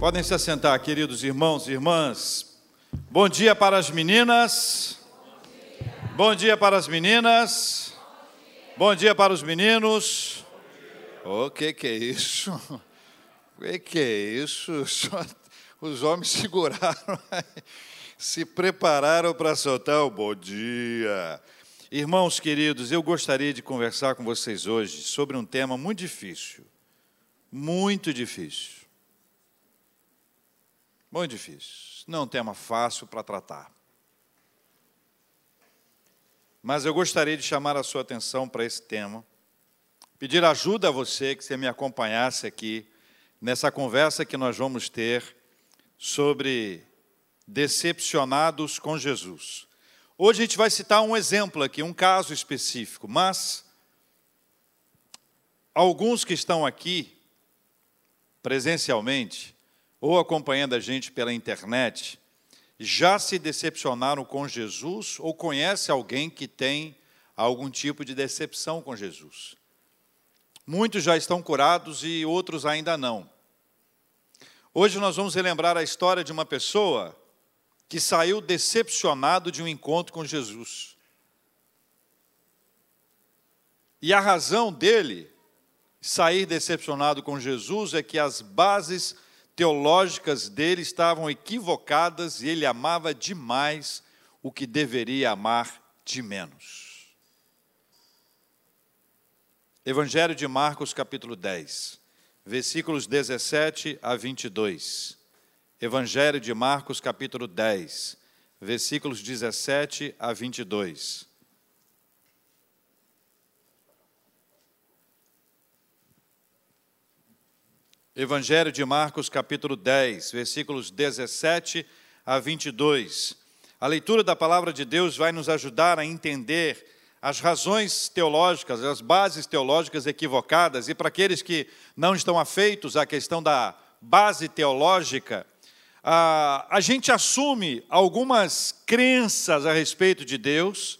Podem se assentar, queridos irmãos e irmãs. Bom dia para as meninas. Bom dia para as meninas. Bom dia para os meninos. O que que é isso? O que que é isso? Os homens seguraram, se prepararam para soltar o bom dia. Irmãos queridos, eu gostaria de conversar com vocês hoje sobre um tema muito difícil. Muito difícil. Muito difícil. Não é um tema fácil para tratar. Mas eu gostaria de chamar a sua atenção para esse tema, pedir ajuda a você que você me acompanhasse aqui nessa conversa que nós vamos ter sobre decepcionados com Jesus. Hoje a gente vai citar um exemplo aqui, um caso específico, mas alguns que estão aqui presencialmente ou acompanhando a gente pela internet, já se decepcionaram com Jesus ou conhece alguém que tem algum tipo de decepção com Jesus? Muitos já estão curados e outros ainda não. Hoje nós vamos relembrar a história de uma pessoa que saiu decepcionado de um encontro com Jesus. E a razão dele sair decepcionado com Jesus é que as bases teológicas dele estavam equivocadas e ele amava demais o que deveria amar de menos. Evangelho de Marcos, capítulo 10, versículos 17 a 22. Evangelho de Marcos, capítulo 10, versículos 17 a 22. Evangelho de Marcos, capítulo 10, versículos 17 a 22. A leitura da palavra de Deus vai nos ajudar a entender as razões teológicas, as bases teológicas equivocadas, e para aqueles que não estão afeitos à questão da base teológica, a, a gente assume algumas crenças a respeito de Deus,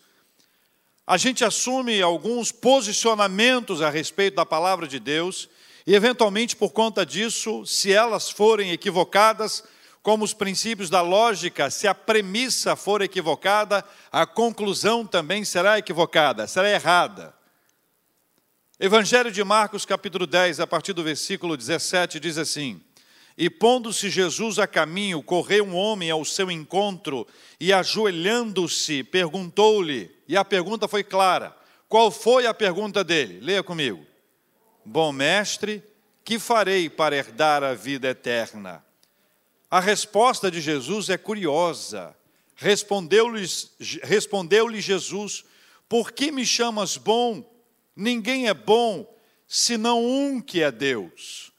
a gente assume alguns posicionamentos a respeito da palavra de Deus, e, eventualmente, por conta disso, se elas forem equivocadas, como os princípios da lógica, se a premissa for equivocada, a conclusão também será equivocada, será errada. Evangelho de Marcos, capítulo 10, a partir do versículo 17, diz assim: E pondo-se Jesus a caminho, correu um homem ao seu encontro e, ajoelhando-se, perguntou-lhe, e a pergunta foi clara. Qual foi a pergunta dele? Leia comigo. Bom mestre, que farei para herdar a vida eterna? A resposta de Jesus é curiosa. Respondeu-lhe respondeu Jesus: Por que me chamas bom? Ninguém é bom senão um que é Deus.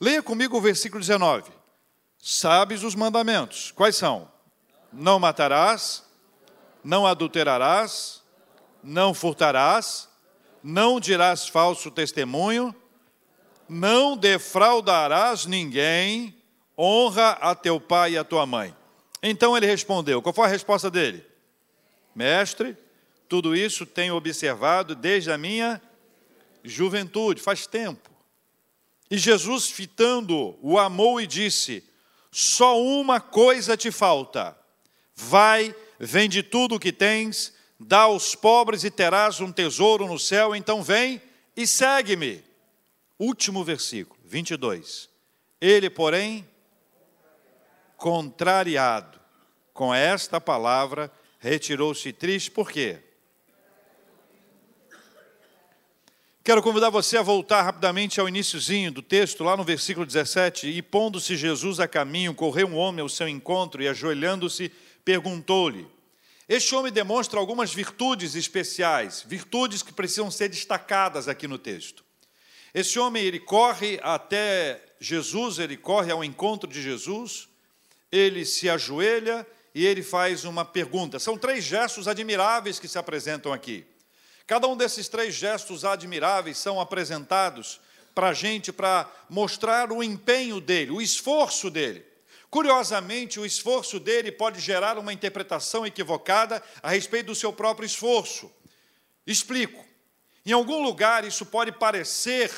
Leia comigo o versículo 19. Sabes os mandamentos. Quais são? Não matarás, não adulterarás, não furtarás, não dirás falso testemunho, não defraudarás ninguém, honra a teu pai e a tua mãe. Então ele respondeu: qual foi a resposta dele? Mestre, tudo isso tenho observado desde a minha juventude, faz tempo. E Jesus, fitando, o amou e disse: Só uma coisa te falta. Vai, vende tudo o que tens dá aos pobres e terás um tesouro no céu, então vem e segue-me. Último versículo, 22. Ele, porém, contrariado com esta palavra, retirou-se triste, por quê? Quero convidar você a voltar rapidamente ao iníciozinho do texto, lá no versículo 17. E pondo-se Jesus a caminho, correu um homem ao seu encontro e, ajoelhando-se, perguntou-lhe: este homem demonstra algumas virtudes especiais, virtudes que precisam ser destacadas aqui no texto. Esse homem, ele corre até Jesus, ele corre ao encontro de Jesus, ele se ajoelha e ele faz uma pergunta. São três gestos admiráveis que se apresentam aqui. Cada um desses três gestos admiráveis são apresentados para a gente para mostrar o empenho dele, o esforço dele. Curiosamente, o esforço dele pode gerar uma interpretação equivocada a respeito do seu próprio esforço. Explico. Em algum lugar, isso pode parecer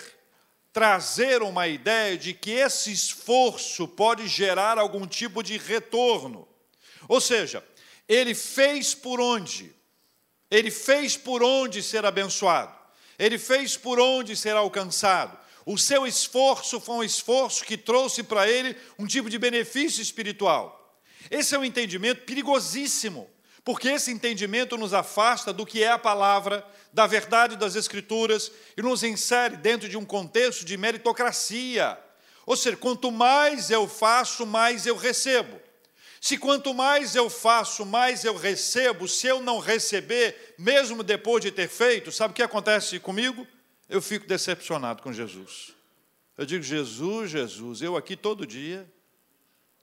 trazer uma ideia de que esse esforço pode gerar algum tipo de retorno. Ou seja, ele fez por onde? Ele fez por onde ser abençoado. Ele fez por onde ser alcançado. O seu esforço foi um esforço que trouxe para ele um tipo de benefício espiritual. Esse é um entendimento perigosíssimo, porque esse entendimento nos afasta do que é a palavra, da verdade das Escrituras e nos insere dentro de um contexto de meritocracia. Ou seja, quanto mais eu faço, mais eu recebo. Se quanto mais eu faço, mais eu recebo, se eu não receber, mesmo depois de ter feito, sabe o que acontece comigo? Eu fico decepcionado com Jesus. Eu digo, Jesus, Jesus, eu aqui todo dia,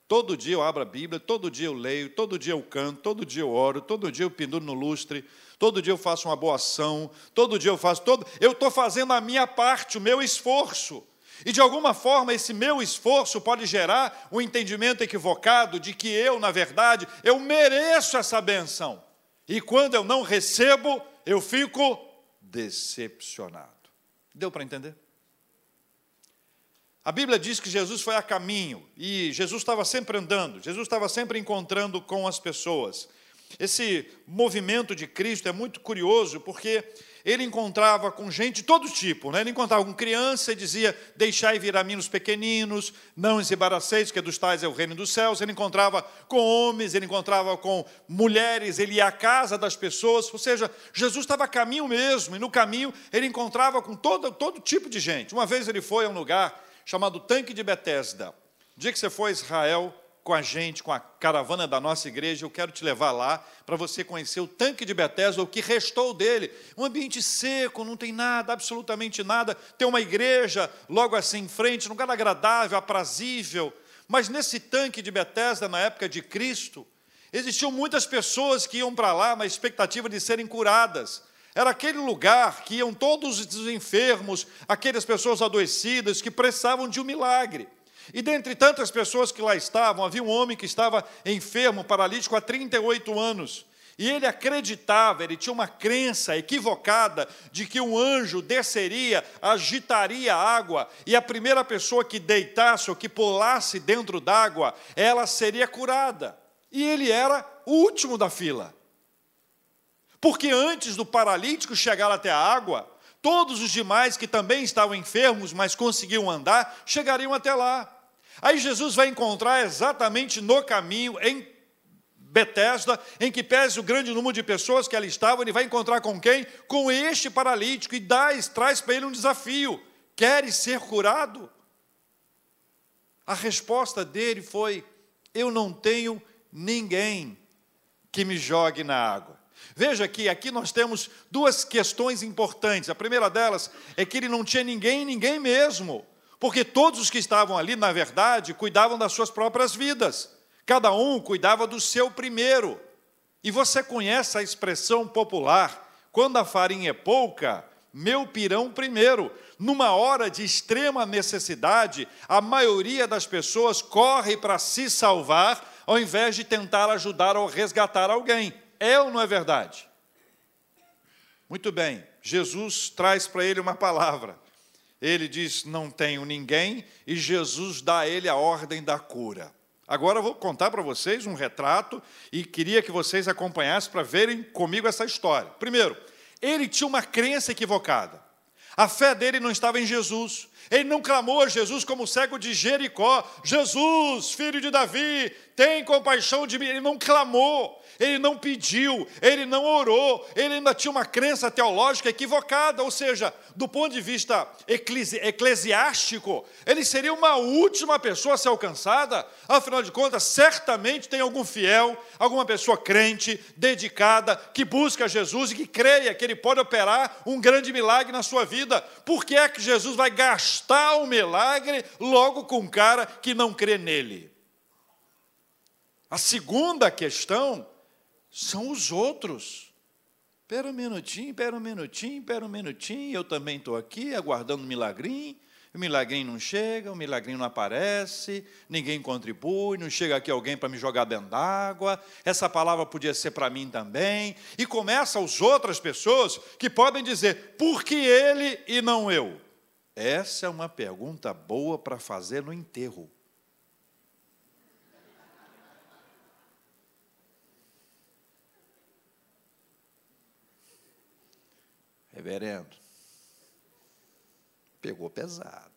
todo dia eu abro a Bíblia, todo dia eu leio, todo dia eu canto, todo dia eu oro, todo dia eu penduro no lustre, todo dia eu faço uma boa ação, todo dia eu faço, todo, eu estou fazendo a minha parte, o meu esforço. E de alguma forma esse meu esforço pode gerar um entendimento equivocado de que eu, na verdade, eu mereço essa benção. E quando eu não recebo, eu fico decepcionado. Deu para entender? A Bíblia diz que Jesus foi a caminho e Jesus estava sempre andando, Jesus estava sempre encontrando com as pessoas. Esse movimento de Cristo é muito curioso porque ele encontrava com gente de todo tipo, né? ele encontrava com criança e dizia, deixai vir a mim os pequeninos, não os embaraceis, que dos tais é o reino dos céus, ele encontrava com homens, ele encontrava com mulheres, ele ia à casa das pessoas, ou seja, Jesus estava a caminho mesmo, e no caminho ele encontrava com todo, todo tipo de gente. Uma vez ele foi a um lugar chamado Tanque de Betesda, o dia que você foi a Israel, com a gente, com a caravana da nossa igreja, eu quero te levar lá para você conhecer o tanque de Betesda, o que restou dele. Um ambiente seco, não tem nada, absolutamente nada. Tem uma igreja logo assim em frente, um lugar agradável, aprazível. Mas nesse tanque de Betesda, na época de Cristo, existiam muitas pessoas que iam para lá na expectativa de serem curadas. Era aquele lugar que iam todos os enfermos, aquelas pessoas adoecidas que precisavam de um milagre. E dentre tantas pessoas que lá estavam, havia um homem que estava enfermo, paralítico há 38 anos. E ele acreditava, ele tinha uma crença equivocada de que um anjo desceria, agitaria a água, e a primeira pessoa que deitasse ou que pulasse dentro d'água, ela seria curada. E ele era o último da fila. Porque antes do paralítico chegar até a água, todos os demais que também estavam enfermos, mas conseguiam andar, chegariam até lá. Aí Jesus vai encontrar exatamente no caminho, em Betesda, em que pese o grande número de pessoas que ali estavam, ele vai encontrar com quem? Com este paralítico e dá, traz para ele um desafio: queres ser curado? A resposta dele foi: Eu não tenho ninguém que me jogue na água. Veja que aqui nós temos duas questões importantes. A primeira delas é que ele não tinha ninguém, ninguém mesmo porque todos os que estavam ali, na verdade, cuidavam das suas próprias vidas. Cada um cuidava do seu primeiro. E você conhece a expressão popular: quando a farinha é pouca, meu pirão primeiro. Numa hora de extrema necessidade, a maioria das pessoas corre para se salvar, ao invés de tentar ajudar ou resgatar alguém. É ou não é verdade? Muito bem, Jesus traz para ele uma palavra. Ele diz: Não tenho ninguém, e Jesus dá a ele a ordem da cura. Agora eu vou contar para vocês um retrato e queria que vocês acompanhassem para verem comigo essa história. Primeiro, ele tinha uma crença equivocada. A fé dele não estava em Jesus. Ele não clamou a Jesus como o cego de Jericó: Jesus, filho de Davi, tem compaixão de mim. Ele não clamou ele não pediu, ele não orou, ele ainda tinha uma crença teológica equivocada, ou seja, do ponto de vista eclesi eclesiástico, ele seria uma última pessoa a ser alcançada, afinal de contas, certamente tem algum fiel, alguma pessoa crente, dedicada, que busca Jesus e que creia que ele pode operar um grande milagre na sua vida. Por que é que Jesus vai gastar o um milagre logo com um cara que não crê nele? A segunda questão são os outros. Espera um minutinho, espera um minutinho, espera um minutinho, eu também estou aqui aguardando um milagrinho, o milagrinho não chega, o milagrinho não aparece, ninguém contribui, não chega aqui alguém para me jogar dentro d'água, essa palavra podia ser para mim também, e começa as outras pessoas que podem dizer, por que ele e não eu? Essa é uma pergunta boa para fazer no enterro. Reverendo, pegou pesado.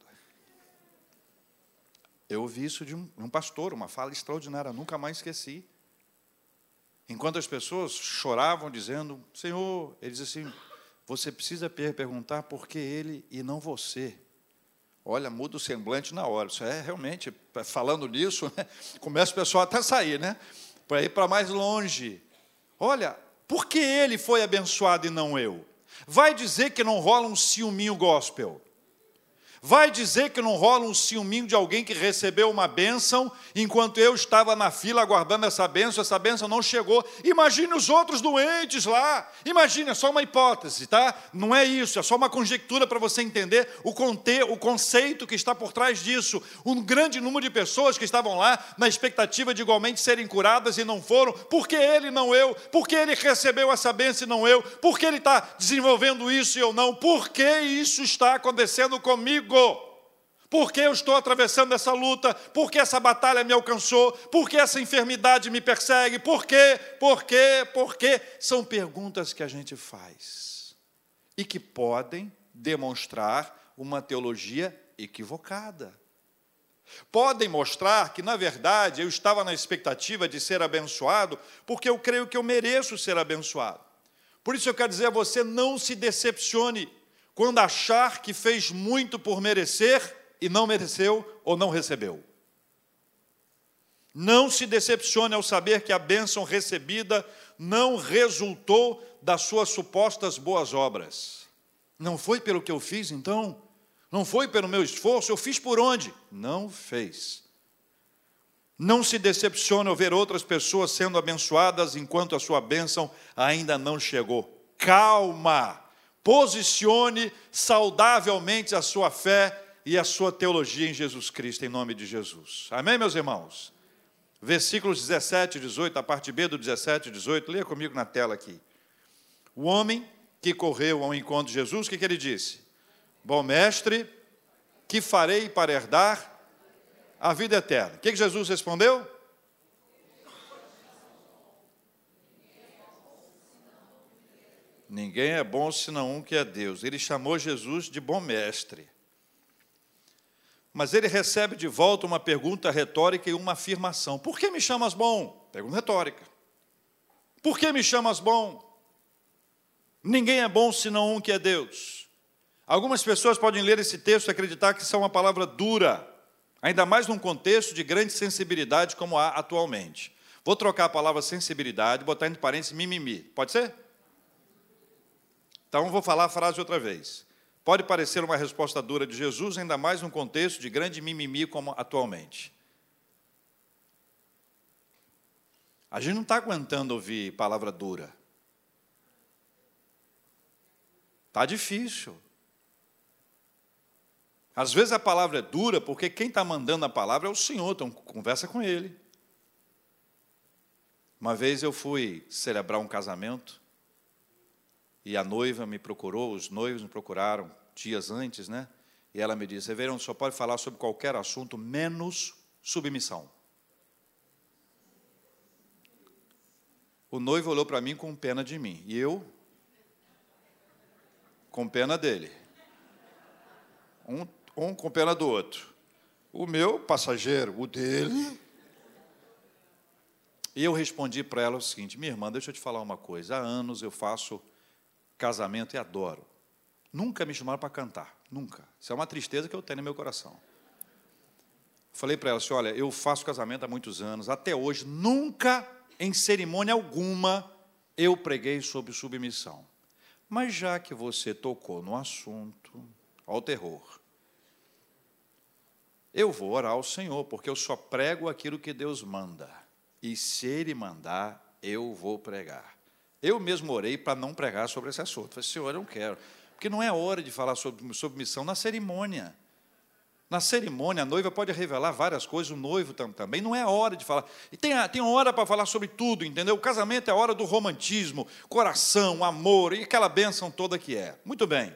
Eu ouvi isso de um, pastor, uma fala extraordinária, nunca mais esqueci. Enquanto as pessoas choravam, dizendo: Senhor, ele diz assim: você precisa perguntar por que ele e não você. Olha, muda o semblante na hora. Isso é realmente, falando nisso, né, começa o pessoal até a sair, né? Para ir para mais longe. Olha, por que ele foi abençoado e não eu? Vai dizer que não rola um ciúminho gospel. Vai dizer que não rola um ciúminho de alguém que recebeu uma bênção, enquanto eu estava na fila aguardando essa bênção, essa bênção não chegou. Imagine os outros doentes lá. Imagine, é só uma hipótese, tá? Não é isso, é só uma conjectura para você entender o, conte, o conceito que está por trás disso. Um grande número de pessoas que estavam lá na expectativa de igualmente serem curadas e não foram. Por que ele não eu? Por que ele recebeu essa bênção e não eu? Por que ele está desenvolvendo isso e eu não? Por que isso está acontecendo comigo? Por que eu estou atravessando essa luta? Por que essa batalha me alcançou? Por que essa enfermidade me persegue? Por quê? Por quê? Por quê? São perguntas que a gente faz e que podem demonstrar uma teologia equivocada. Podem mostrar que, na verdade, eu estava na expectativa de ser abençoado, porque eu creio que eu mereço ser abençoado. Por isso eu quero dizer a você: não se decepcione quando achar que fez muito por merecer e não mereceu ou não recebeu. Não se decepcione ao saber que a bênção recebida não resultou das suas supostas boas obras. Não foi pelo que eu fiz, então? Não foi pelo meu esforço? Eu fiz por onde? Não fez. Não se decepcione ao ver outras pessoas sendo abençoadas enquanto a sua bênção ainda não chegou. Calma! Posicione saudavelmente a sua fé e a sua teologia em Jesus Cristo, em nome de Jesus. Amém, meus irmãos? Versículos 17 e 18, a parte B do 17 e 18, leia comigo na tela aqui. O homem que correu ao encontro de Jesus, o que, que ele disse? Bom mestre, que farei para herdar a vida eterna? O que, que Jesus respondeu? Ninguém é bom senão um que é Deus. Ele chamou Jesus de bom mestre. Mas ele recebe de volta uma pergunta retórica e uma afirmação: Por que me chamas bom? Pergunta retórica. Por que me chamas bom? Ninguém é bom senão um que é Deus. Algumas pessoas podem ler esse texto e acreditar que isso é uma palavra dura, ainda mais num contexto de grande sensibilidade como há atualmente. Vou trocar a palavra sensibilidade, botar entre parênteses mimimi. Pode ser? Então vou falar a frase outra vez. Pode parecer uma resposta dura de Jesus, ainda mais num contexto de grande mimimi como atualmente. A gente não está aguentando ouvir palavra dura. Está difícil. Às vezes a palavra é dura porque quem está mandando a palavra é o Senhor, então conversa com Ele. Uma vez eu fui celebrar um casamento e a noiva me procurou, os noivos me procuraram dias antes, né? E ela me disse: Reverendo, só pode falar sobre qualquer assunto menos submissão. O noivo olhou para mim com pena de mim, e eu com pena dele. Um, um com pena do outro. O meu passageiro, o dele. E eu respondi para ela o seguinte: minha irmã, deixa eu te falar uma coisa. Há anos eu faço casamento e adoro. Nunca me chamaram para cantar, nunca. Isso é uma tristeza que eu tenho no meu coração. Falei para ela assim: olha, eu faço casamento há muitos anos, até hoje, nunca em cerimônia alguma eu preguei sobre submissão. Mas já que você tocou no assunto, ao terror, eu vou orar ao Senhor, porque eu só prego aquilo que Deus manda. E se Ele mandar, eu vou pregar. Eu mesmo orei para não pregar sobre esse assunto. Falei, Senhor, eu não quero. Porque não é hora de falar sobre submissão na cerimônia. Na cerimônia, a noiva pode revelar várias coisas, o noivo também. Não é hora de falar. E tem, tem hora para falar sobre tudo, entendeu? O casamento é a hora do romantismo, coração, amor e aquela bênção toda que é. Muito bem.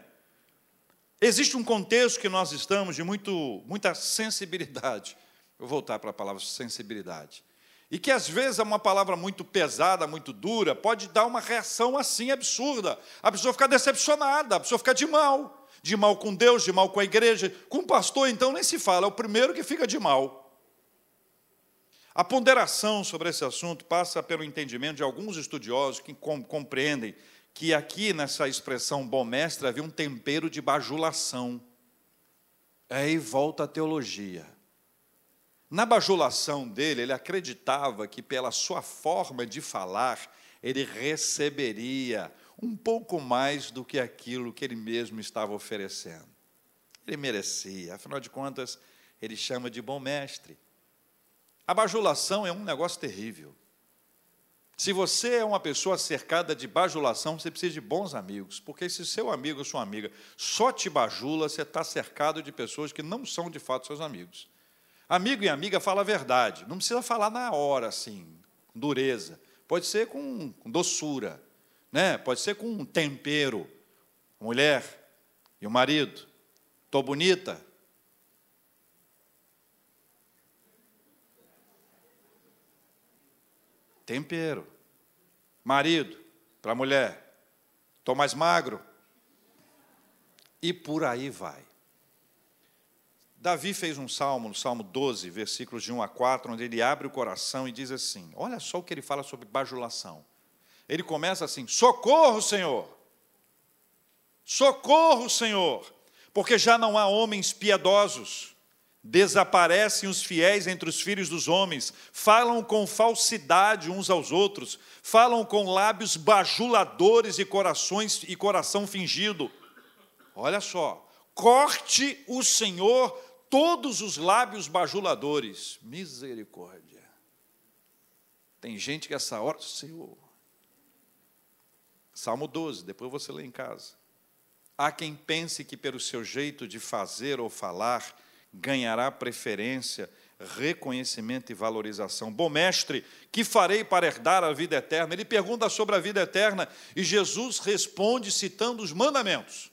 Existe um contexto que nós estamos de muito, muita sensibilidade. Eu vou voltar para a palavra sensibilidade. E que às vezes é uma palavra muito pesada, muito dura, pode dar uma reação assim absurda. A pessoa ficar decepcionada, a pessoa ficar de mal. De mal com Deus, de mal com a igreja. Com o pastor, então, nem se fala, é o primeiro que fica de mal. A ponderação sobre esse assunto passa pelo entendimento de alguns estudiosos que compreendem que aqui nessa expressão bom mestre havia um tempero de bajulação. Aí volta a teologia. Na bajulação dele, ele acreditava que pela sua forma de falar, ele receberia um pouco mais do que aquilo que ele mesmo estava oferecendo. Ele merecia, afinal de contas, ele chama de bom mestre. A bajulação é um negócio terrível. Se você é uma pessoa cercada de bajulação, você precisa de bons amigos, porque se seu amigo ou sua amiga só te bajula, você está cercado de pessoas que não são de fato seus amigos. Amigo e amiga fala a verdade, não precisa falar na hora, assim, com dureza. Pode ser com, doçura, né? pode ser com tempero. Mulher e o marido, estou bonita? tempero. Marido, para a mulher, estou mais magro. E por aí vai. Davi fez um salmo, no Salmo 12, versículos de 1 a 4, onde ele abre o coração e diz assim: olha só o que ele fala sobre bajulação. Ele começa assim: socorro, Senhor! Socorro, Senhor! Porque já não há homens piedosos Desaparecem os fiéis entre os filhos dos homens, falam com falsidade uns aos outros, falam com lábios bajuladores e corações e coração fingido. Olha só, corte o Senhor todos os lábios bajuladores. Misericórdia. Tem gente que essa hora, Senhor. Salmo 12, depois você lê em casa. Há quem pense que pelo seu jeito de fazer ou falar, ganhará preferência, reconhecimento e valorização. Bom mestre, que farei para herdar a vida eterna? Ele pergunta sobre a vida eterna e Jesus responde citando os mandamentos.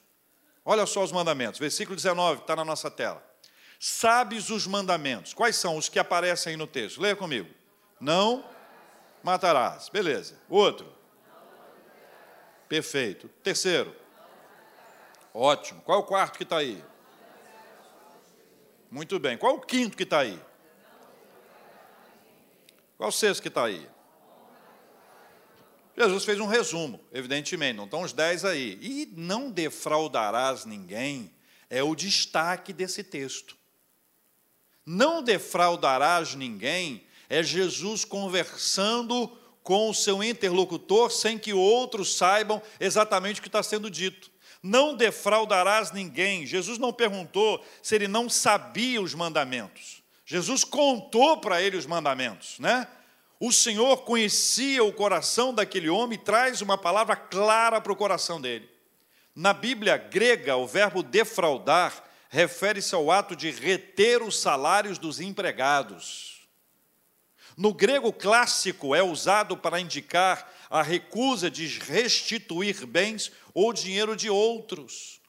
Olha só os mandamentos, versículo 19, está na nossa tela. Sabes os mandamentos. Quais são os que aparecem aí no texto? Leia comigo. Não matarás. Beleza. Outro. Perfeito. Terceiro. Ótimo. Qual é o quarto que está aí? Muito bem. Qual o quinto que está aí? Qual o sexto que está aí? Jesus fez um resumo, evidentemente, não estão os dez aí. E não defraudarás ninguém é o destaque desse texto. Não defraudarás ninguém é Jesus conversando com o seu interlocutor sem que outros saibam exatamente o que está sendo dito não defraudarás ninguém. Jesus não perguntou se ele não sabia os mandamentos. Jesus contou para ele os mandamentos, né? O Senhor conhecia o coração daquele homem e traz uma palavra clara para o coração dele. Na Bíblia grega, o verbo defraudar refere-se ao ato de reter os salários dos empregados. No grego clássico, é usado para indicar a recusa de restituir bens ou dinheiro de outros.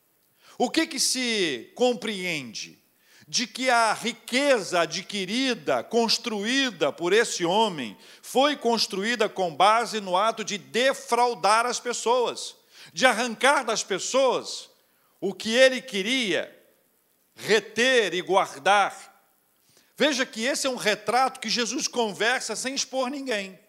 O que, que se compreende? De que a riqueza adquirida, construída por esse homem, foi construída com base no ato de defraudar as pessoas, de arrancar das pessoas o que ele queria reter e guardar. Veja que esse é um retrato que Jesus conversa sem expor ninguém.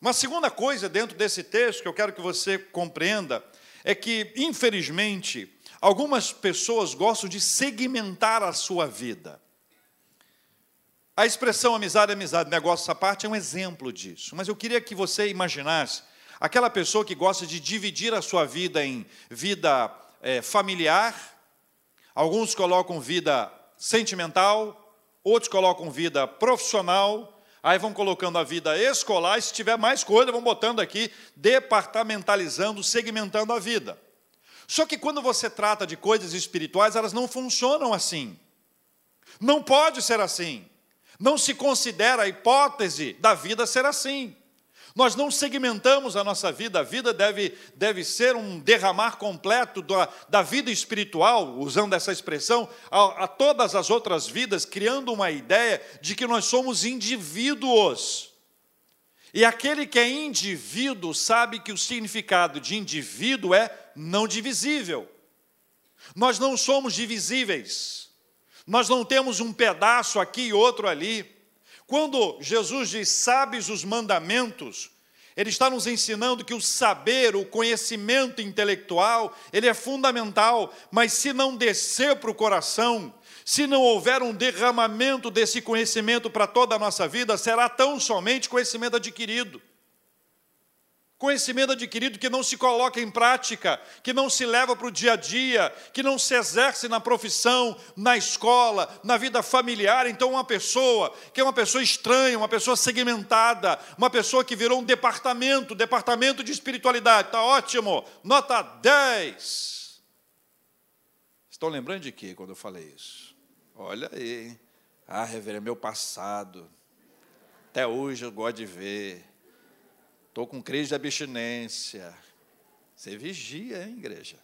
Uma segunda coisa dentro desse texto que eu quero que você compreenda é que, infelizmente, algumas pessoas gostam de segmentar a sua vida. A expressão amizade, amizade, negócio essa parte é um exemplo disso. Mas eu queria que você imaginasse aquela pessoa que gosta de dividir a sua vida em vida é, familiar, alguns colocam vida sentimental, outros colocam vida profissional, Aí vão colocando a vida escolar, e se tiver mais coisa, vão botando aqui, departamentalizando, segmentando a vida. Só que quando você trata de coisas espirituais, elas não funcionam assim. Não pode ser assim. Não se considera a hipótese da vida ser assim. Nós não segmentamos a nossa vida, a vida deve, deve ser um derramar completo da, da vida espiritual, usando essa expressão, a, a todas as outras vidas, criando uma ideia de que nós somos indivíduos. E aquele que é indivíduo sabe que o significado de indivíduo é não divisível. Nós não somos divisíveis. Nós não temos um pedaço aqui e outro ali. Quando Jesus diz: "Sabes os mandamentos", ele está nos ensinando que o saber, o conhecimento intelectual, ele é fundamental, mas se não descer para o coração, se não houver um derramamento desse conhecimento para toda a nossa vida, será tão somente conhecimento adquirido. Conhecimento adquirido que não se coloca em prática, que não se leva para o dia a dia, que não se exerce na profissão, na escola, na vida familiar. Então, uma pessoa que é uma pessoa estranha, uma pessoa segmentada, uma pessoa que virou um departamento, departamento de espiritualidade, está ótimo, nota 10. Estão lembrando de quê quando eu falei isso? Olha aí, ah, reverendo, meu passado, até hoje eu gosto de ver. Estou com crise de abstinência. Você vigia, hein, igreja?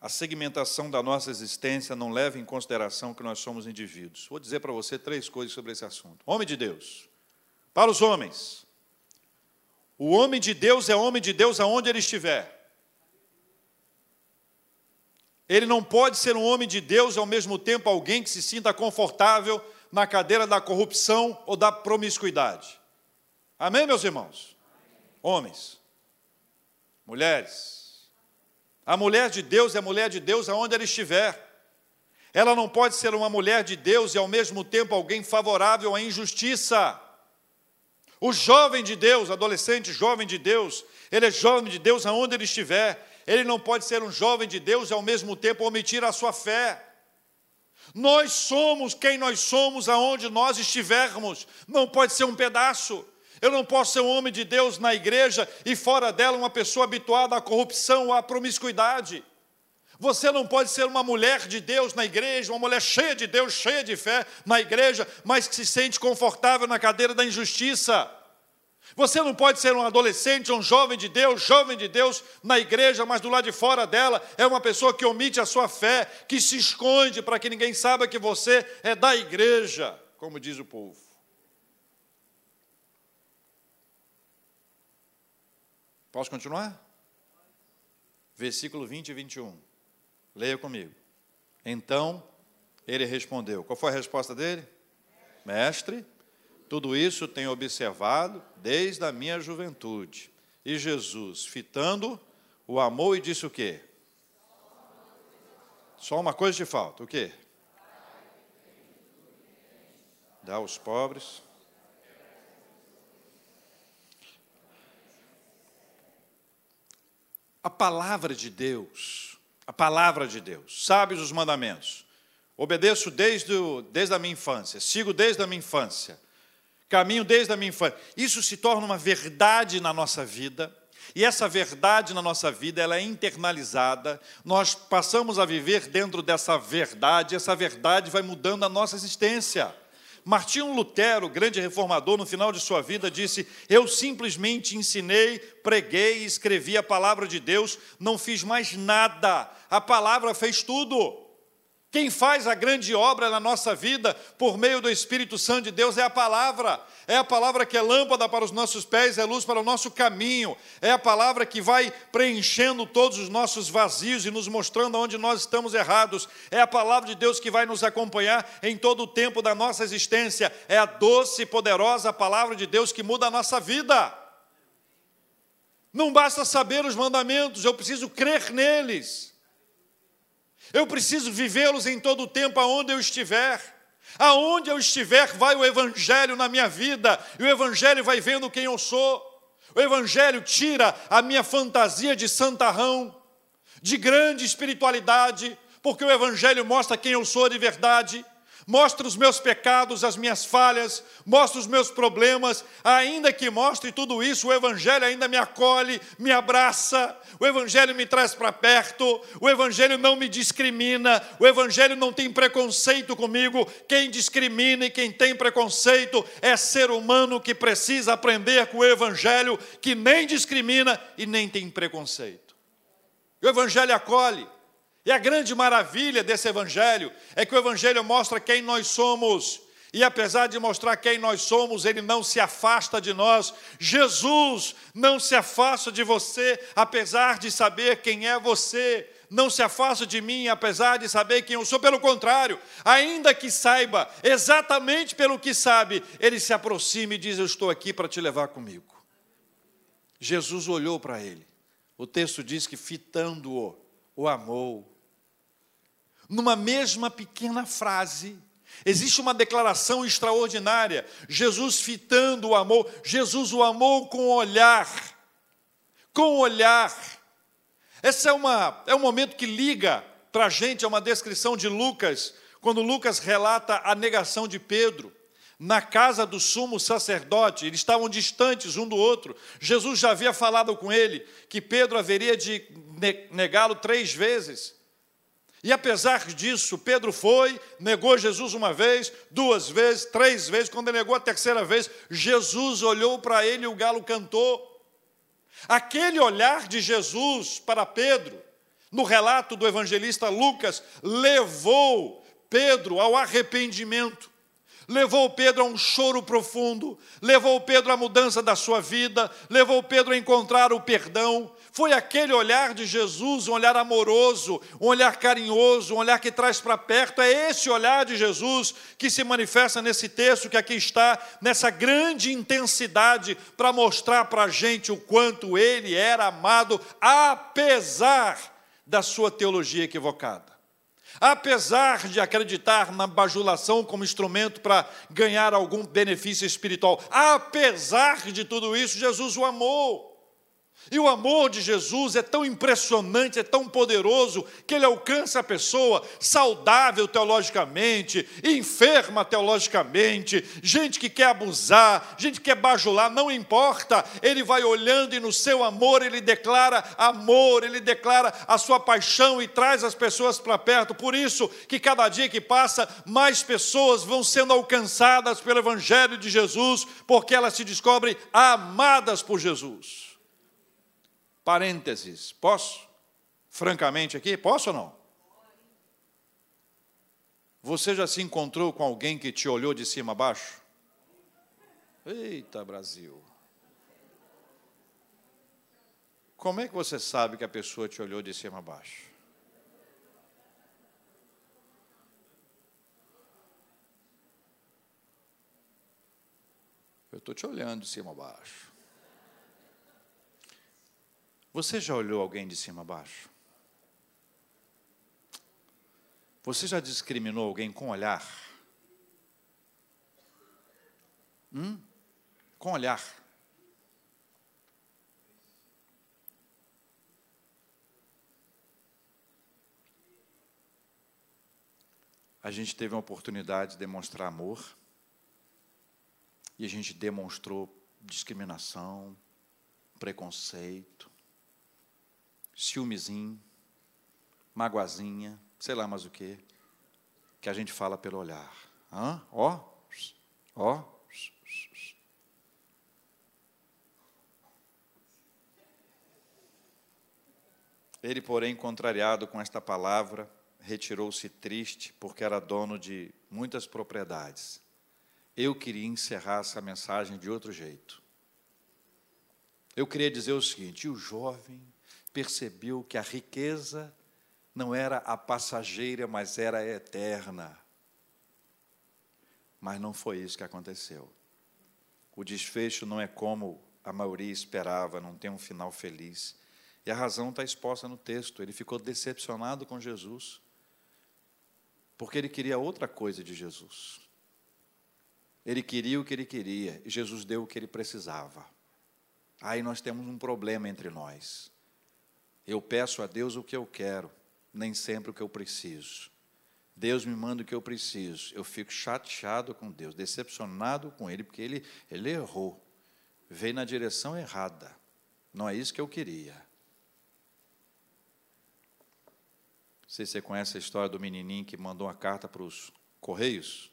A segmentação da nossa existência não leva em consideração que nós somos indivíduos. Vou dizer para você três coisas sobre esse assunto. Homem de Deus. Para os homens. O homem de Deus é homem de Deus aonde ele estiver. Ele não pode ser um homem de Deus ao mesmo tempo alguém que se sinta confortável na cadeira da corrupção ou da promiscuidade. Amém, meus irmãos? Homens, mulheres. A mulher de Deus é mulher de Deus aonde ela estiver. Ela não pode ser uma mulher de Deus e ao mesmo tempo alguém favorável à injustiça. O jovem de Deus, adolescente jovem de Deus, ele é jovem de Deus aonde ele estiver. Ele não pode ser um jovem de Deus e ao mesmo tempo omitir a sua fé. Nós somos quem nós somos aonde nós estivermos. Não pode ser um pedaço. Eu não posso ser um homem de Deus na igreja e fora dela uma pessoa habituada à corrupção à promiscuidade. Você não pode ser uma mulher de Deus na igreja, uma mulher cheia de Deus, cheia de fé na igreja, mas que se sente confortável na cadeira da injustiça. Você não pode ser um adolescente, um jovem de Deus, jovem de Deus na igreja, mas do lado de fora dela é uma pessoa que omite a sua fé, que se esconde para que ninguém saiba que você é da igreja, como diz o povo. Posso continuar? Versículo 20 e 21. Leia comigo. Então ele respondeu: Qual foi a resposta dele? Mestre, tudo isso tenho observado desde a minha juventude. E Jesus, fitando, o amou e disse o quê? Só uma coisa te falta: o quê? Dá aos pobres. A palavra de Deus, a palavra de Deus, sabes os mandamentos. Obedeço desde, desde a minha infância, sigo desde a minha infância, caminho desde a minha infância. Isso se torna uma verdade na nossa vida, e essa verdade na nossa vida, ela é internalizada, nós passamos a viver dentro dessa verdade, essa verdade vai mudando a nossa existência. Martinho Lutero, grande reformador, no final de sua vida, disse: Eu simplesmente ensinei, preguei e escrevi a palavra de Deus, não fiz mais nada, a palavra fez tudo. Quem faz a grande obra na nossa vida por meio do Espírito Santo de Deus é a palavra. É a palavra que é lâmpada para os nossos pés, é luz para o nosso caminho. É a palavra que vai preenchendo todos os nossos vazios e nos mostrando onde nós estamos errados. É a palavra de Deus que vai nos acompanhar em todo o tempo da nossa existência. É a doce e poderosa palavra de Deus que muda a nossa vida. Não basta saber os mandamentos, eu preciso crer neles. Eu preciso vivê-los em todo o tempo, aonde eu estiver. Aonde eu estiver, vai o Evangelho na minha vida, e o Evangelho vai vendo quem eu sou. O Evangelho tira a minha fantasia de santarrão, de grande espiritualidade, porque o Evangelho mostra quem eu sou de verdade, mostra os meus pecados, as minhas falhas, mostra os meus problemas, ainda que mostre tudo isso, o Evangelho ainda me acolhe, me abraça, o Evangelho me traz para perto, o Evangelho não me discrimina, o Evangelho não tem preconceito comigo. Quem discrimina e quem tem preconceito é ser humano que precisa aprender com o Evangelho, que nem discrimina e nem tem preconceito. O Evangelho acolhe. E a grande maravilha desse Evangelho é que o Evangelho mostra quem nós somos. E apesar de mostrar quem nós somos, ele não se afasta de nós. Jesus não se afasta de você, apesar de saber quem é você. Não se afasta de mim, apesar de saber quem eu sou. Pelo contrário, ainda que saiba, exatamente pelo que sabe, ele se aproxima e diz: Eu estou aqui para te levar comigo. Jesus olhou para ele. O texto diz que, fitando-o, o amou numa mesma pequena frase, existe uma declaração extraordinária. Jesus fitando o amor, Jesus o amou com o olhar, com o olhar. Esse é, uma, é um momento que liga para a gente, é uma descrição de Lucas, quando Lucas relata a negação de Pedro na casa do sumo sacerdote, eles estavam distantes um do outro. Jesus já havia falado com ele que Pedro haveria de negá-lo três vezes. E apesar disso, Pedro foi, negou Jesus uma vez, duas vezes, três vezes. Quando ele negou a terceira vez, Jesus olhou para ele e o galo cantou. Aquele olhar de Jesus para Pedro, no relato do evangelista Lucas, levou Pedro ao arrependimento levou Pedro a um choro profundo, levou Pedro à mudança da sua vida, levou Pedro a encontrar o perdão. Foi aquele olhar de Jesus, um olhar amoroso, um olhar carinhoso, um olhar que traz para perto. É esse olhar de Jesus que se manifesta nesse texto que aqui está, nessa grande intensidade, para mostrar para a gente o quanto ele era amado, apesar da sua teologia equivocada. Apesar de acreditar na bajulação como instrumento para ganhar algum benefício espiritual, apesar de tudo isso, Jesus o amou. E o amor de Jesus é tão impressionante, é tão poderoso, que ele alcança a pessoa saudável teologicamente, enferma teologicamente, gente que quer abusar, gente que quer bajular, não importa, ele vai olhando e no seu amor ele declara amor, ele declara a sua paixão e traz as pessoas para perto. Por isso que cada dia que passa, mais pessoas vão sendo alcançadas pelo Evangelho de Jesus, porque elas se descobrem amadas por Jesus. Parênteses, posso? Francamente aqui, posso ou não? Você já se encontrou com alguém que te olhou de cima a baixo? Eita, Brasil. Como é que você sabe que a pessoa te olhou de cima a baixo? Eu estou te olhando de cima a baixo. Você já olhou alguém de cima a baixo? Você já discriminou alguém com olhar? Hum? Com olhar. A gente teve uma oportunidade de demonstrar amor e a gente demonstrou discriminação, preconceito, ciúmezinho, magoazinha, sei lá mais o que, que a gente fala pelo olhar. Hã? Ó, ó. Ele, porém, contrariado com esta palavra, retirou-se triste, porque era dono de muitas propriedades. Eu queria encerrar essa mensagem de outro jeito. Eu queria dizer o seguinte: o jovem percebeu que a riqueza não era a passageira, mas era a eterna. Mas não foi isso que aconteceu. O desfecho não é como a maioria esperava, não tem um final feliz. E a razão está exposta no texto. Ele ficou decepcionado com Jesus, porque ele queria outra coisa de Jesus. Ele queria o que ele queria, e Jesus deu o que ele precisava. Aí nós temos um problema entre nós. Eu peço a Deus o que eu quero, nem sempre o que eu preciso. Deus me manda o que eu preciso. Eu fico chateado com Deus, decepcionado com Ele, porque Ele, ele errou, veio na direção errada. Não é isso que eu queria. Não sei se você conhece a história do menininho que mandou uma carta para os Correios,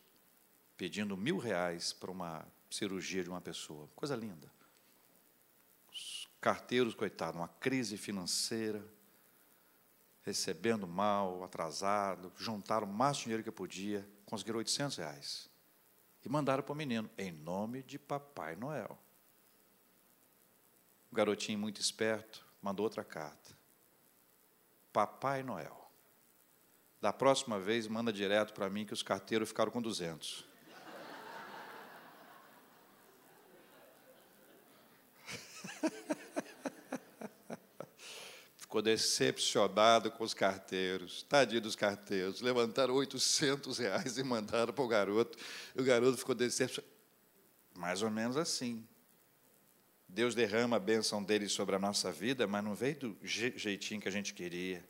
pedindo mil reais para uma cirurgia de uma pessoa. Coisa linda. Os carteiros, coitado, uma crise financeira, recebendo mal, atrasado, juntaram o máximo dinheiro que podia, conseguiram 800 reais. E mandaram para o menino, em nome de Papai Noel. O garotinho, muito esperto, mandou outra carta. Papai Noel. Da próxima vez, manda direto para mim que os carteiros ficaram com 200. Ficou decepcionado com os carteiros. Tadinho dos carteiros. Levantaram 800 reais e mandaram para o garoto. E o garoto ficou decepcionado. Mais ou menos assim. Deus derrama a bênção dele sobre a nossa vida, mas não veio do jeitinho que a gente queria.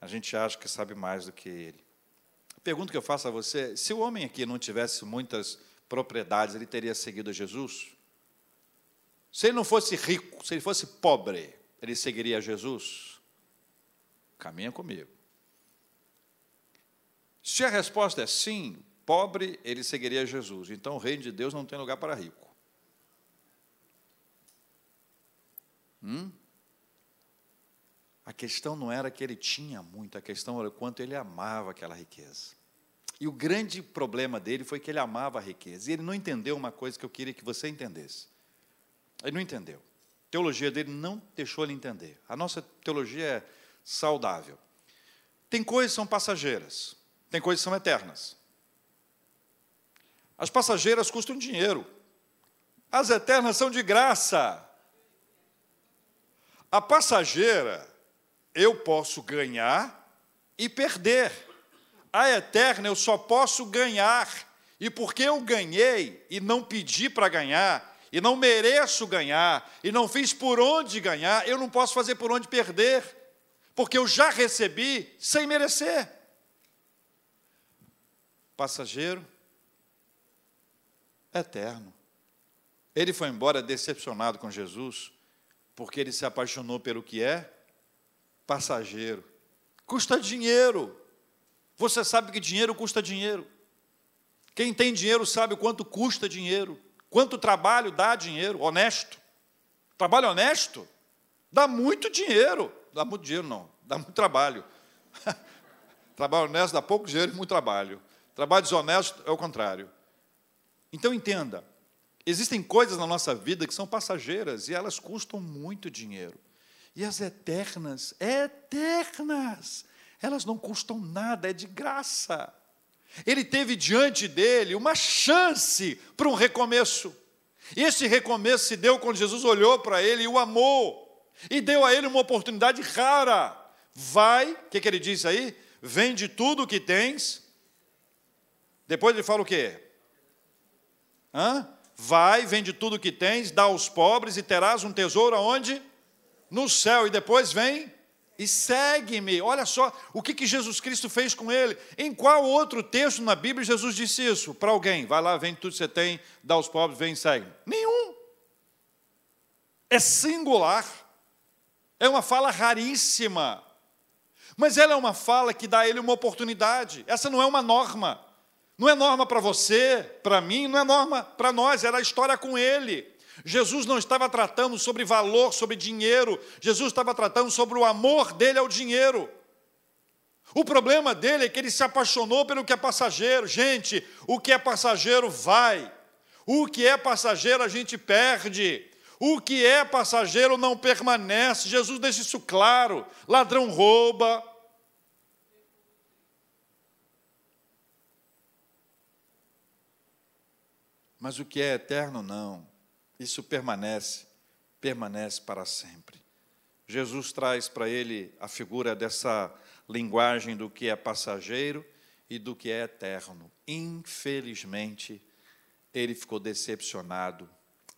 A gente acha que sabe mais do que ele. A pergunta que eu faço a você: se o homem aqui não tivesse muitas propriedades, ele teria seguido Jesus? Se ele não fosse rico, se ele fosse pobre, ele seguiria Jesus? Caminha comigo. Se a resposta é sim, pobre, ele seguiria Jesus. Então o reino de Deus não tem lugar para rico. Hum? A questão não era que ele tinha muito, a questão era o quanto ele amava aquela riqueza. E o grande problema dele foi que ele amava a riqueza. E ele não entendeu uma coisa que eu queria que você entendesse. Ele não entendeu. Teologia dele não deixou ele entender. A nossa teologia é saudável. Tem coisas que são passageiras, tem coisas que são eternas. As passageiras custam dinheiro, as eternas são de graça. A passageira eu posso ganhar e perder. A eterna eu só posso ganhar. E porque eu ganhei e não pedi para ganhar, e não mereço ganhar, e não fiz por onde ganhar, eu não posso fazer por onde perder, porque eu já recebi sem merecer. Passageiro eterno. Ele foi embora decepcionado com Jesus, porque ele se apaixonou pelo que é passageiro. Custa dinheiro. Você sabe que dinheiro custa dinheiro. Quem tem dinheiro sabe quanto custa dinheiro, quanto trabalho dá dinheiro, honesto. Trabalho honesto dá muito dinheiro. Dá muito dinheiro, não, dá muito trabalho. trabalho honesto dá pouco dinheiro e muito trabalho. Trabalho desonesto é o contrário. Então entenda, existem coisas na nossa vida que são passageiras e elas custam muito dinheiro. E as eternas, eternas, elas não custam nada, é de graça. Ele teve diante dele uma chance para um recomeço. E esse recomeço se deu quando Jesus olhou para ele e o amou, e deu a ele uma oportunidade rara. Vai, o que, que ele diz aí? Vende tudo o que tens. Depois ele fala o quê? Hã? Vai, vende tudo o que tens, dá aos pobres e terás um tesouro aonde? no céu e depois vem e segue-me. Olha só o que, que Jesus Cristo fez com ele. Em qual outro texto na Bíblia Jesus disse isso para alguém? Vai lá, vende tudo que você tem, dá aos pobres, vem e segue. Nenhum. É singular. É uma fala raríssima. Mas ela é uma fala que dá a ele uma oportunidade. Essa não é uma norma. Não é norma para você, para mim, não é norma para nós, era a história com ele. Jesus não estava tratando sobre valor, sobre dinheiro, Jesus estava tratando sobre o amor dele ao dinheiro. O problema dele é que ele se apaixonou pelo que é passageiro. Gente, o que é passageiro vai, o que é passageiro a gente perde. O que é passageiro não permanece. Jesus deixa isso claro. Ladrão rouba. Mas o que é eterno, não. Isso permanece, permanece para sempre. Jesus traz para ele a figura dessa linguagem do que é passageiro e do que é eterno. Infelizmente, ele ficou decepcionado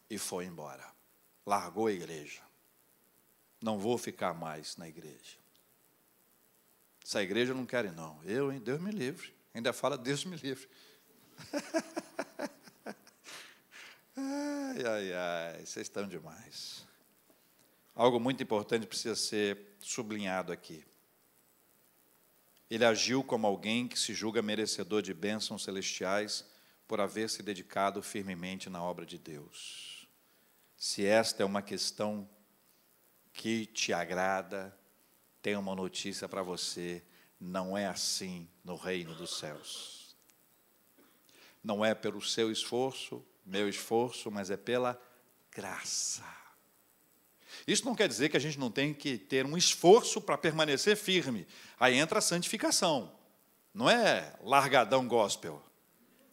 e foi embora. Largou a igreja. Não vou ficar mais na igreja. Essa igreja não quer, não. Eu, hein? Deus me livre. Ainda fala, Deus me livre. ai, ai, ai, vocês estão demais. Algo muito importante precisa ser sublinhado aqui. Ele agiu como alguém que se julga merecedor de bênçãos celestiais por haver se dedicado firmemente na obra de Deus. Se esta é uma questão que te agrada, tenho uma notícia para você: não é assim no reino dos céus. Não é pelo seu esforço, meu esforço, mas é pela graça. Isso não quer dizer que a gente não tem que ter um esforço para permanecer firme. Aí entra a santificação. Não é largadão gospel.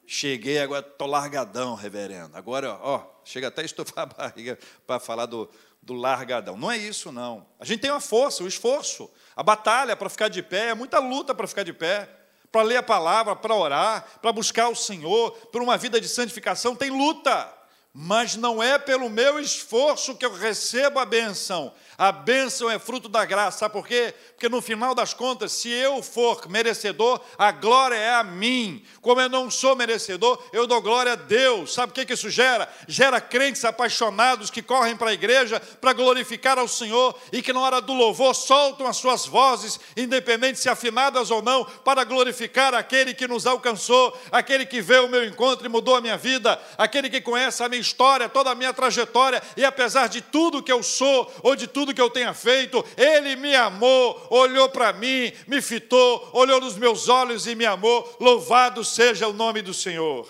Cheguei, agora estou largadão, reverendo. Agora, ó, chega até a estufar a barriga para falar do, do largadão. Não é isso, não. A gente tem uma força, o um esforço, a batalha para ficar de pé, é muita luta para ficar de pé, para ler a palavra, para orar, para buscar o Senhor, por uma vida de santificação, tem luta. Mas não é pelo meu esforço que eu recebo a benção, a bênção é fruto da graça, sabe por quê? Porque no final das contas, se eu for merecedor, a glória é a mim. Como eu não sou merecedor, eu dou glória a Deus. Sabe o que isso gera? Gera crentes apaixonados que correm para a igreja para glorificar ao Senhor e que na hora do louvor soltam as suas vozes, independente se afinadas ou não, para glorificar aquele que nos alcançou, aquele que veio ao meu encontro e mudou a minha vida, aquele que conhece a minha história, toda a minha trajetória e apesar de tudo que eu sou ou de tudo que eu tenha feito, Ele me amou, olhou para mim, me fitou, olhou nos meus olhos e me amou. Louvado seja o nome do Senhor.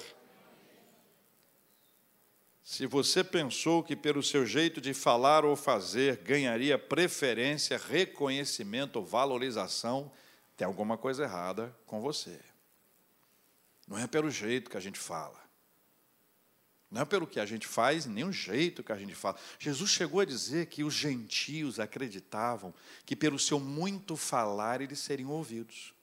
Se você pensou que pelo seu jeito de falar ou fazer ganharia preferência, reconhecimento ou valorização, tem alguma coisa errada com você. Não é pelo jeito que a gente fala. Não é pelo que a gente faz, nem o jeito que a gente fala. Jesus chegou a dizer que os gentios acreditavam que pelo seu muito falar eles seriam ouvidos.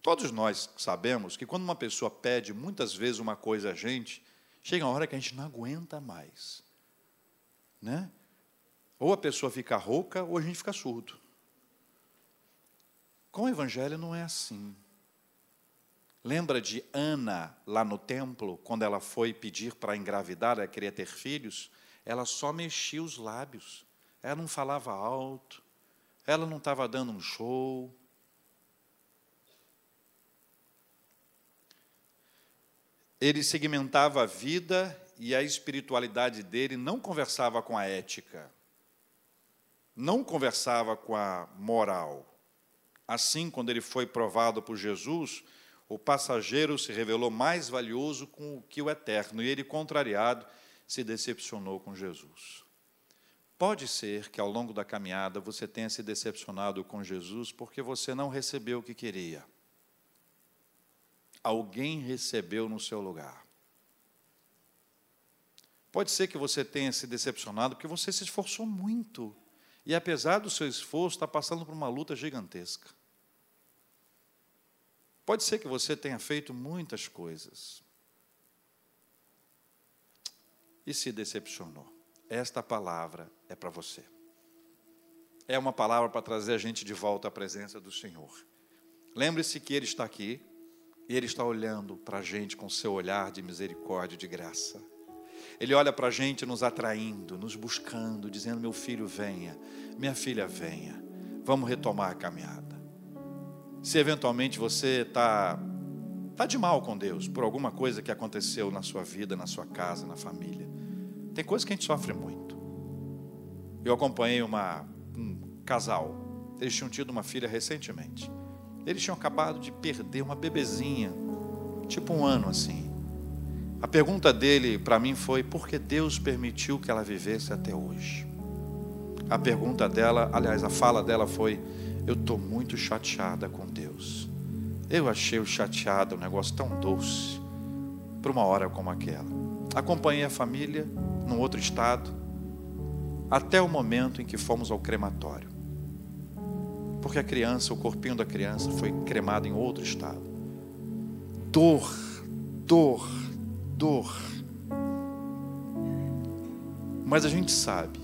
Todos nós sabemos que quando uma pessoa pede muitas vezes uma coisa a gente, chega uma hora que a gente não aguenta mais. Né? Ou a pessoa fica rouca ou a gente fica surdo. Com o evangelho não é assim. Lembra de Ana lá no templo, quando ela foi pedir para engravidar, ela queria ter filhos? Ela só mexia os lábios, ela não falava alto, ela não estava dando um show. Ele segmentava a vida e a espiritualidade dele não conversava com a ética, não conversava com a moral. Assim, quando ele foi provado por Jesus, o passageiro se revelou mais valioso que o eterno, e ele, contrariado, se decepcionou com Jesus. Pode ser que ao longo da caminhada você tenha se decepcionado com Jesus porque você não recebeu o que queria. Alguém recebeu no seu lugar. Pode ser que você tenha se decepcionado porque você se esforçou muito e, apesar do seu esforço, está passando por uma luta gigantesca. Pode ser que você tenha feito muitas coisas e se decepcionou. Esta palavra é para você. É uma palavra para trazer a gente de volta à presença do Senhor. Lembre-se que Ele está aqui e Ele está olhando para a gente com seu olhar de misericórdia e de graça. Ele olha para a gente nos atraindo, nos buscando, dizendo: Meu filho, venha, minha filha, venha, vamos retomar a caminhada. Se eventualmente você está tá de mal com Deus por alguma coisa que aconteceu na sua vida, na sua casa, na família, tem coisas que a gente sofre muito. Eu acompanhei uma, um casal, eles tinham tido uma filha recentemente. Eles tinham acabado de perder uma bebezinha, tipo um ano assim. A pergunta dele para mim foi: por que Deus permitiu que ela vivesse até hoje? A pergunta dela, aliás, a fala dela foi: eu estou muito chateada com Deus. Eu achei o chateado um negócio tão doce para uma hora como aquela. Acompanhei a família num outro estado até o momento em que fomos ao crematório. Porque a criança, o corpinho da criança foi cremado em outro estado. Dor, dor, dor. Mas a gente sabe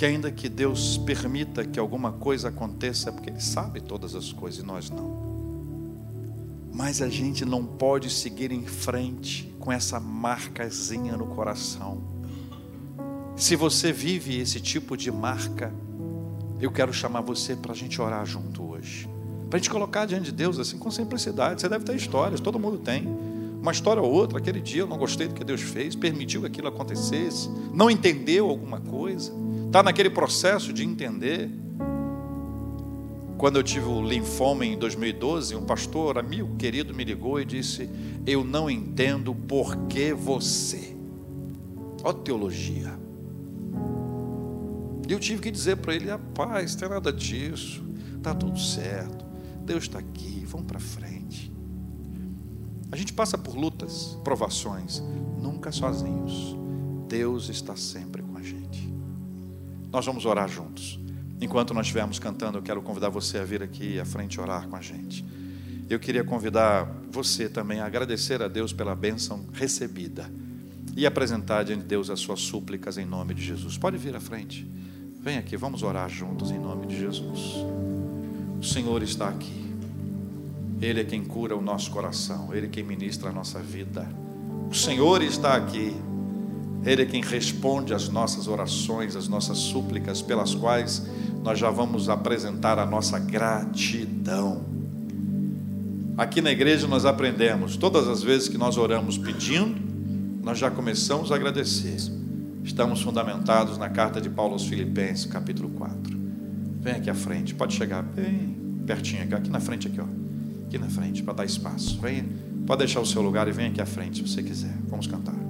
que ainda que Deus permita que alguma coisa aconteça, é porque Ele sabe todas as coisas e nós não. Mas a gente não pode seguir em frente com essa marcazinha no coração. Se você vive esse tipo de marca, eu quero chamar você para a gente orar junto hoje. Para a gente colocar diante de Deus assim com simplicidade. Você deve ter histórias, todo mundo tem. Uma história ou outra, aquele dia eu não gostei do que Deus fez, permitiu que aquilo acontecesse, não entendeu alguma coisa, está naquele processo de entender. Quando eu tive o linfoma em 2012, um pastor amigo querido me ligou e disse: Eu não entendo por que você. Ó teologia. E eu tive que dizer para ele: Rapaz, não tem nada disso, está tudo certo, Deus está aqui, vamos para frente. A gente passa por lutas, provações, nunca sozinhos. Deus está sempre com a gente. Nós vamos orar juntos. Enquanto nós estivermos cantando, eu quero convidar você a vir aqui à frente orar com a gente. Eu queria convidar você também a agradecer a Deus pela bênção recebida e apresentar diante de Deus as suas súplicas em nome de Jesus. Pode vir à frente. Vem aqui, vamos orar juntos em nome de Jesus. O Senhor está aqui. Ele é quem cura o nosso coração, Ele é quem ministra a nossa vida. O Senhor está aqui. Ele é quem responde às nossas orações, às nossas súplicas, pelas quais nós já vamos apresentar a nossa gratidão. Aqui na igreja nós aprendemos, todas as vezes que nós oramos pedindo, nós já começamos a agradecer. Estamos fundamentados na carta de Paulo aos Filipenses, capítulo 4. Vem aqui à frente, pode chegar bem pertinho aqui, aqui na frente aqui, ó. Aqui na frente, para dar espaço. Venha, pode deixar o seu lugar e vem aqui à frente, se você quiser. Vamos cantar.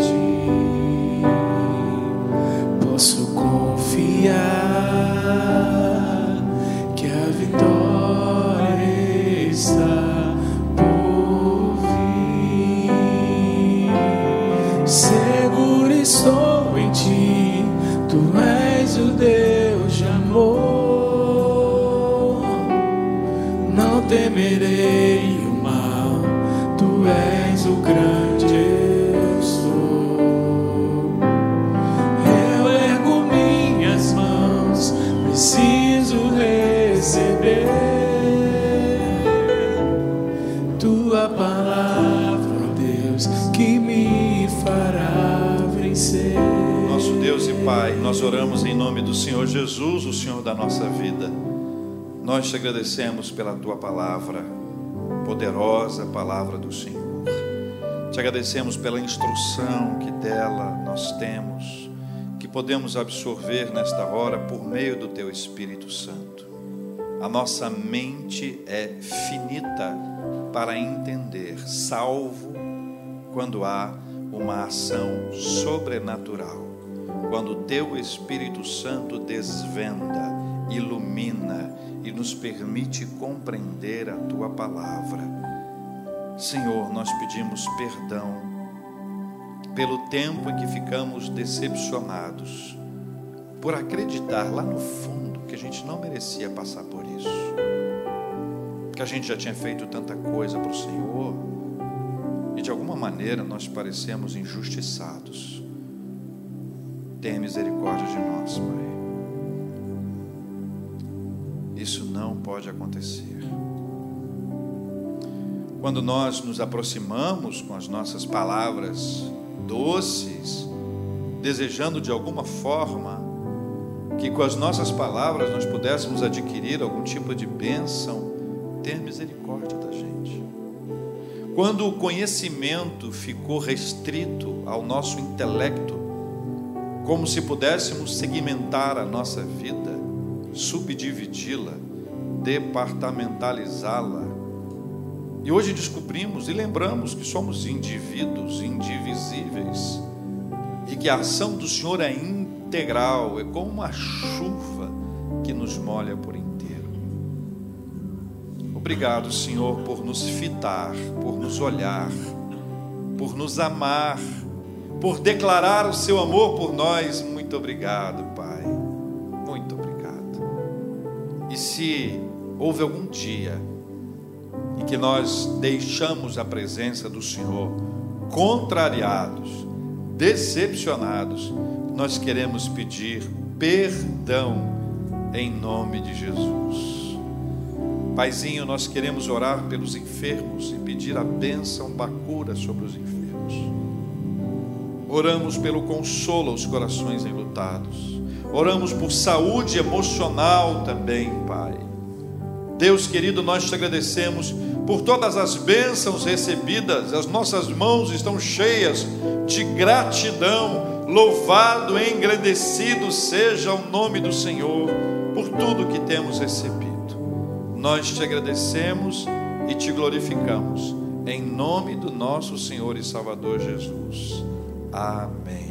agradecemos pela tua palavra, poderosa palavra do Senhor. Te agradecemos pela instrução que dela nós temos, que podemos absorver nesta hora por meio do teu Espírito Santo. A nossa mente é finita para entender, salvo quando há uma ação sobrenatural, quando o teu Espírito Santo desvenda, ilumina, e nos permite compreender a tua palavra. Senhor, nós pedimos perdão pelo tempo em que ficamos decepcionados, por acreditar lá no fundo que a gente não merecia passar por isso, que a gente já tinha feito tanta coisa para o Senhor e de alguma maneira nós parecemos injustiçados. Tenha misericórdia de nós, Pai. Não pode acontecer. Quando nós nos aproximamos com as nossas palavras doces, desejando de alguma forma que com as nossas palavras nós pudéssemos adquirir algum tipo de bênção, tenha misericórdia da gente. Quando o conhecimento ficou restrito ao nosso intelecto, como se pudéssemos segmentar a nossa subdividi-la, departamentalizá-la, E hoje descobrimos e lembramos que somos indivíduos indivisíveis e que a ação do Senhor é integral, é como uma chuva que nos molha por inteiro. Obrigado, Senhor, por nos fitar, por nos olhar, por nos amar, por declarar o seu amor por nós. Muito obrigado, Pai. Muito obrigado. E se houve algum dia em que nós deixamos a presença do Senhor contrariados, decepcionados, nós queremos pedir perdão em nome de Jesus. Paizinho, nós queremos orar pelos enfermos e pedir a bênção da cura sobre os enfermos. Oramos pelo consolo aos corações enlutados. Oramos por saúde emocional também, Pai. Deus querido, nós te agradecemos por todas as bênçãos recebidas, as nossas mãos estão cheias de gratidão. Louvado, engrandecido seja o nome do Senhor por tudo que temos recebido. Nós te agradecemos e te glorificamos, em nome do nosso Senhor e Salvador Jesus. Amém.